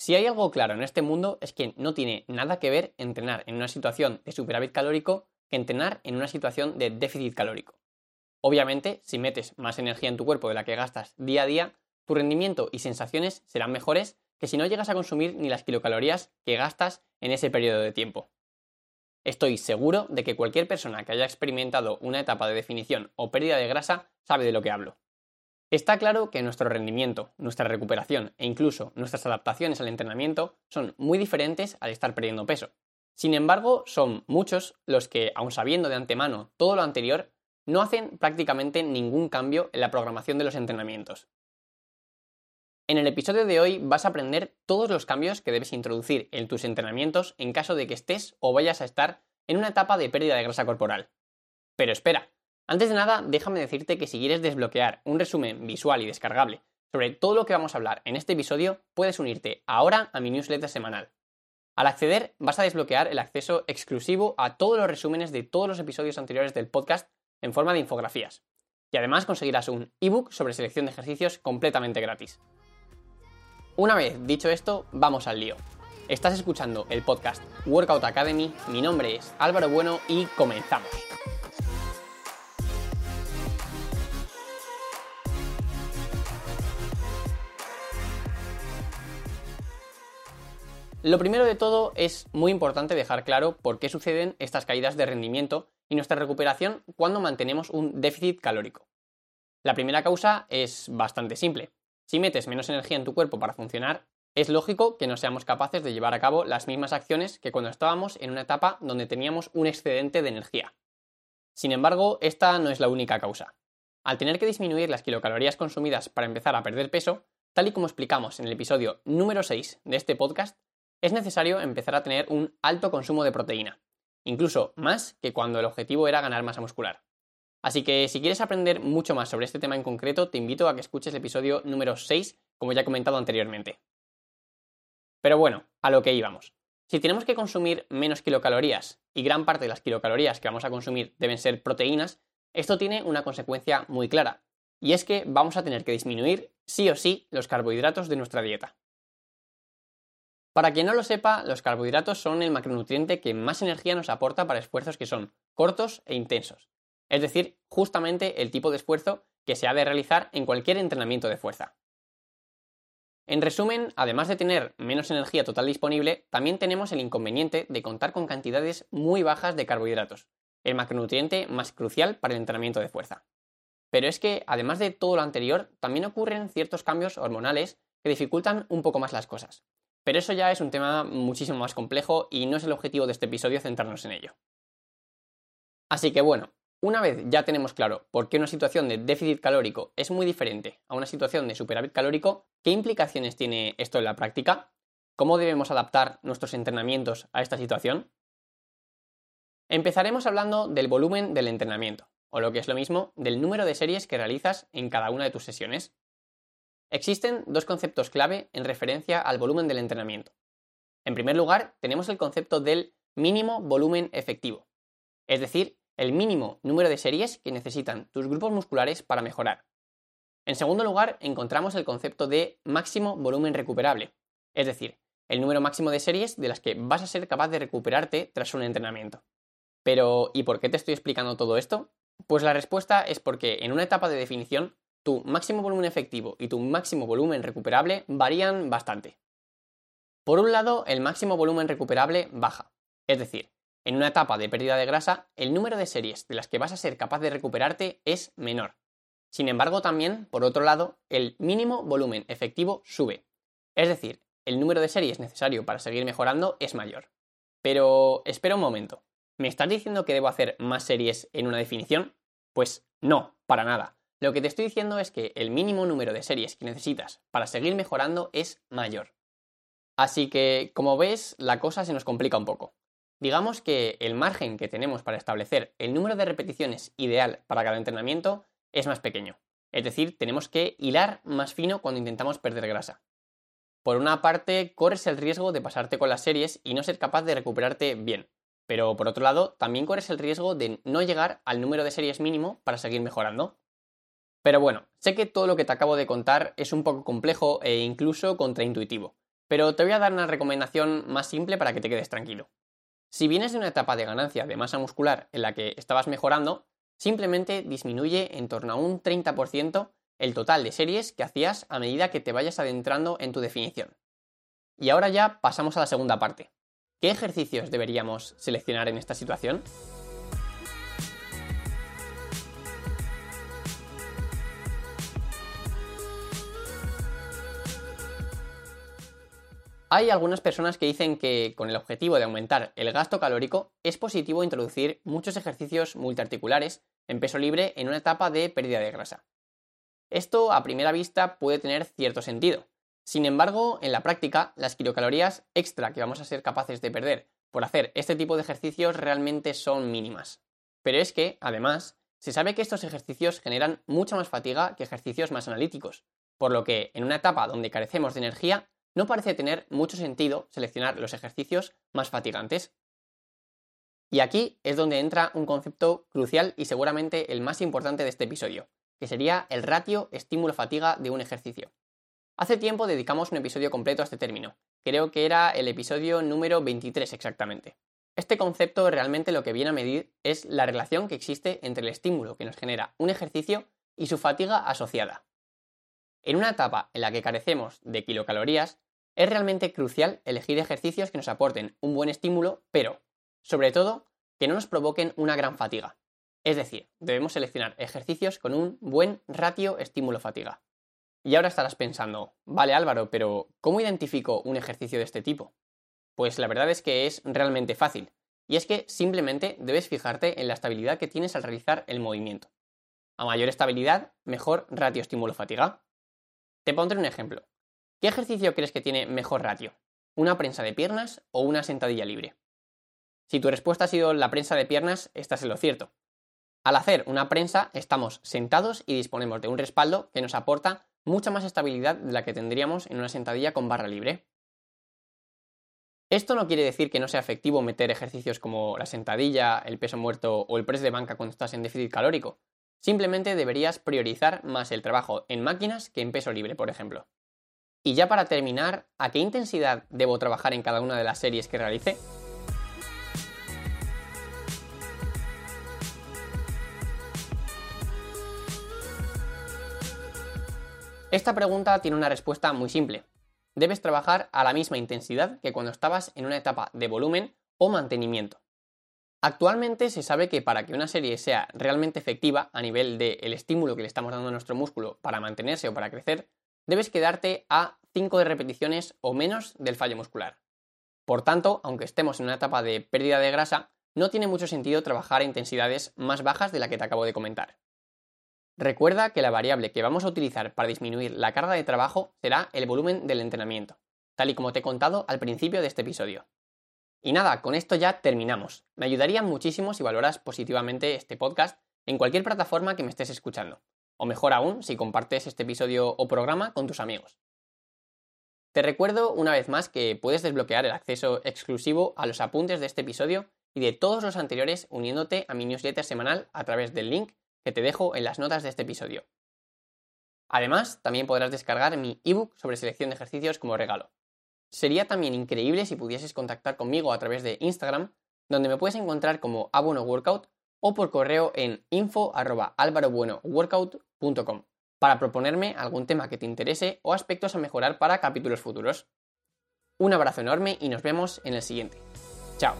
Si hay algo claro en este mundo es que no tiene nada que ver entrenar en una situación de superávit calórico que entrenar en una situación de déficit calórico. Obviamente, si metes más energía en tu cuerpo de la que gastas día a día, tu rendimiento y sensaciones serán mejores que si no llegas a consumir ni las kilocalorías que gastas en ese periodo de tiempo. Estoy seguro de que cualquier persona que haya experimentado una etapa de definición o pérdida de grasa sabe de lo que hablo. Está claro que nuestro rendimiento, nuestra recuperación e incluso nuestras adaptaciones al entrenamiento son muy diferentes al estar perdiendo peso. Sin embargo, son muchos los que, aun sabiendo de antemano todo lo anterior, no hacen prácticamente ningún cambio en la programación de los entrenamientos. En el episodio de hoy vas a aprender todos los cambios que debes introducir en tus entrenamientos en caso de que estés o vayas a estar en una etapa de pérdida de grasa corporal. Pero espera, antes de nada, déjame decirte que si quieres desbloquear un resumen visual y descargable sobre todo lo que vamos a hablar en este episodio, puedes unirte ahora a mi newsletter semanal. Al acceder, vas a desbloquear el acceso exclusivo a todos los resúmenes de todos los episodios anteriores del podcast en forma de infografías. Y además conseguirás un ebook sobre selección de ejercicios completamente gratis. Una vez dicho esto, vamos al lío. Estás escuchando el podcast Workout Academy, mi nombre es Álvaro Bueno y comenzamos. Lo primero de todo es muy importante dejar claro por qué suceden estas caídas de rendimiento y nuestra recuperación cuando mantenemos un déficit calórico. La primera causa es bastante simple. Si metes menos energía en tu cuerpo para funcionar, es lógico que no seamos capaces de llevar a cabo las mismas acciones que cuando estábamos en una etapa donde teníamos un excedente de energía. Sin embargo, esta no es la única causa. Al tener que disminuir las kilocalorías consumidas para empezar a perder peso, tal y como explicamos en el episodio número 6 de este podcast, es necesario empezar a tener un alto consumo de proteína, incluso más que cuando el objetivo era ganar masa muscular. Así que si quieres aprender mucho más sobre este tema en concreto, te invito a que escuches el episodio número 6, como ya he comentado anteriormente. Pero bueno, a lo que íbamos. Si tenemos que consumir menos kilocalorías y gran parte de las kilocalorías que vamos a consumir deben ser proteínas, esto tiene una consecuencia muy clara, y es que vamos a tener que disminuir sí o sí los carbohidratos de nuestra dieta. Para quien no lo sepa, los carbohidratos son el macronutriente que más energía nos aporta para esfuerzos que son cortos e intensos. Es decir, justamente el tipo de esfuerzo que se ha de realizar en cualquier entrenamiento de fuerza. En resumen, además de tener menos energía total disponible, también tenemos el inconveniente de contar con cantidades muy bajas de carbohidratos, el macronutriente más crucial para el entrenamiento de fuerza. Pero es que, además de todo lo anterior, también ocurren ciertos cambios hormonales que dificultan un poco más las cosas. Pero eso ya es un tema muchísimo más complejo y no es el objetivo de este episodio centrarnos en ello. Así que bueno, una vez ya tenemos claro por qué una situación de déficit calórico es muy diferente a una situación de superávit calórico, ¿qué implicaciones tiene esto en la práctica? ¿Cómo debemos adaptar nuestros entrenamientos a esta situación? Empezaremos hablando del volumen del entrenamiento, o lo que es lo mismo, del número de series que realizas en cada una de tus sesiones. Existen dos conceptos clave en referencia al volumen del entrenamiento. En primer lugar, tenemos el concepto del mínimo volumen efectivo, es decir, el mínimo número de series que necesitan tus grupos musculares para mejorar. En segundo lugar, encontramos el concepto de máximo volumen recuperable, es decir, el número máximo de series de las que vas a ser capaz de recuperarte tras un entrenamiento. Pero, ¿y por qué te estoy explicando todo esto? Pues la respuesta es porque en una etapa de definición tu máximo volumen efectivo y tu máximo volumen recuperable varían bastante. Por un lado, el máximo volumen recuperable baja, es decir, en una etapa de pérdida de grasa, el número de series de las que vas a ser capaz de recuperarte es menor. Sin embargo, también, por otro lado, el mínimo volumen efectivo sube, es decir, el número de series necesario para seguir mejorando es mayor. Pero espera un momento, ¿me estás diciendo que debo hacer más series en una definición? Pues no, para nada. Lo que te estoy diciendo es que el mínimo número de series que necesitas para seguir mejorando es mayor. Así que, como ves, la cosa se nos complica un poco. Digamos que el margen que tenemos para establecer el número de repeticiones ideal para cada entrenamiento es más pequeño. Es decir, tenemos que hilar más fino cuando intentamos perder grasa. Por una parte, corres el riesgo de pasarte con las series y no ser capaz de recuperarte bien. Pero por otro lado, también corres el riesgo de no llegar al número de series mínimo para seguir mejorando. Pero bueno, sé que todo lo que te acabo de contar es un poco complejo e incluso contraintuitivo. Pero te voy a dar una recomendación más simple para que te quedes tranquilo. Si vienes de una etapa de ganancia de masa muscular en la que estabas mejorando, simplemente disminuye en torno a un 30% el total de series que hacías a medida que te vayas adentrando en tu definición. Y ahora ya pasamos a la segunda parte. ¿Qué ejercicios deberíamos seleccionar en esta situación? Hay algunas personas que dicen que con el objetivo de aumentar el gasto calórico es positivo introducir muchos ejercicios multiarticulares en peso libre en una etapa de pérdida de grasa. Esto a primera vista puede tener cierto sentido. Sin embargo, en la práctica, las kilocalorías extra que vamos a ser capaces de perder por hacer este tipo de ejercicios realmente son mínimas. Pero es que, además, se sabe que estos ejercicios generan mucha más fatiga que ejercicios más analíticos, por lo que en una etapa donde carecemos de energía, no parece tener mucho sentido seleccionar los ejercicios más fatigantes. Y aquí es donde entra un concepto crucial y seguramente el más importante de este episodio, que sería el ratio estímulo-fatiga de un ejercicio. Hace tiempo dedicamos un episodio completo a este término, creo que era el episodio número 23 exactamente. Este concepto realmente lo que viene a medir es la relación que existe entre el estímulo que nos genera un ejercicio y su fatiga asociada. En una etapa en la que carecemos de kilocalorías, es realmente crucial elegir ejercicios que nos aporten un buen estímulo, pero, sobre todo, que no nos provoquen una gran fatiga. Es decir, debemos seleccionar ejercicios con un buen ratio estímulo-fatiga. Y ahora estarás pensando, vale Álvaro, pero ¿cómo identifico un ejercicio de este tipo? Pues la verdad es que es realmente fácil, y es que simplemente debes fijarte en la estabilidad que tienes al realizar el movimiento. A mayor estabilidad, mejor ratio estímulo-fatiga. Te pondré un ejemplo. ¿Qué ejercicio crees que tiene mejor ratio? ¿Una prensa de piernas o una sentadilla libre? Si tu respuesta ha sido la prensa de piernas, estás en lo cierto. Al hacer una prensa, estamos sentados y disponemos de un respaldo que nos aporta mucha más estabilidad de la que tendríamos en una sentadilla con barra libre. Esto no quiere decir que no sea efectivo meter ejercicios como la sentadilla, el peso muerto o el press de banca cuando estás en déficit calórico. Simplemente deberías priorizar más el trabajo en máquinas que en peso libre, por ejemplo. Y ya para terminar, ¿a qué intensidad debo trabajar en cada una de las series que realice? Esta pregunta tiene una respuesta muy simple. Debes trabajar a la misma intensidad que cuando estabas en una etapa de volumen o mantenimiento. Actualmente se sabe que para que una serie sea realmente efectiva a nivel del estímulo que le estamos dando a nuestro músculo para mantenerse o para crecer, debes quedarte a 5 de repeticiones o menos del fallo muscular. Por tanto, aunque estemos en una etapa de pérdida de grasa, no tiene mucho sentido trabajar a intensidades más bajas de la que te acabo de comentar. Recuerda que la variable que vamos a utilizar para disminuir la carga de trabajo será el volumen del entrenamiento, tal y como te he contado al principio de este episodio. Y nada, con esto ya terminamos. Me ayudaría muchísimo si valoras positivamente este podcast en cualquier plataforma que me estés escuchando o mejor aún si compartes este episodio o programa con tus amigos. Te recuerdo una vez más que puedes desbloquear el acceso exclusivo a los apuntes de este episodio y de todos los anteriores uniéndote a mi newsletter semanal a través del link que te dejo en las notas de este episodio. Además, también podrás descargar mi ebook sobre selección de ejercicios como regalo. Sería también increíble si pudieses contactar conmigo a través de Instagram, donde me puedes encontrar como Abono Workout o por correo en info.alvarobuenoworkout.com para proponerme algún tema que te interese o aspectos a mejorar para capítulos futuros. Un abrazo enorme y nos vemos en el siguiente. Chao.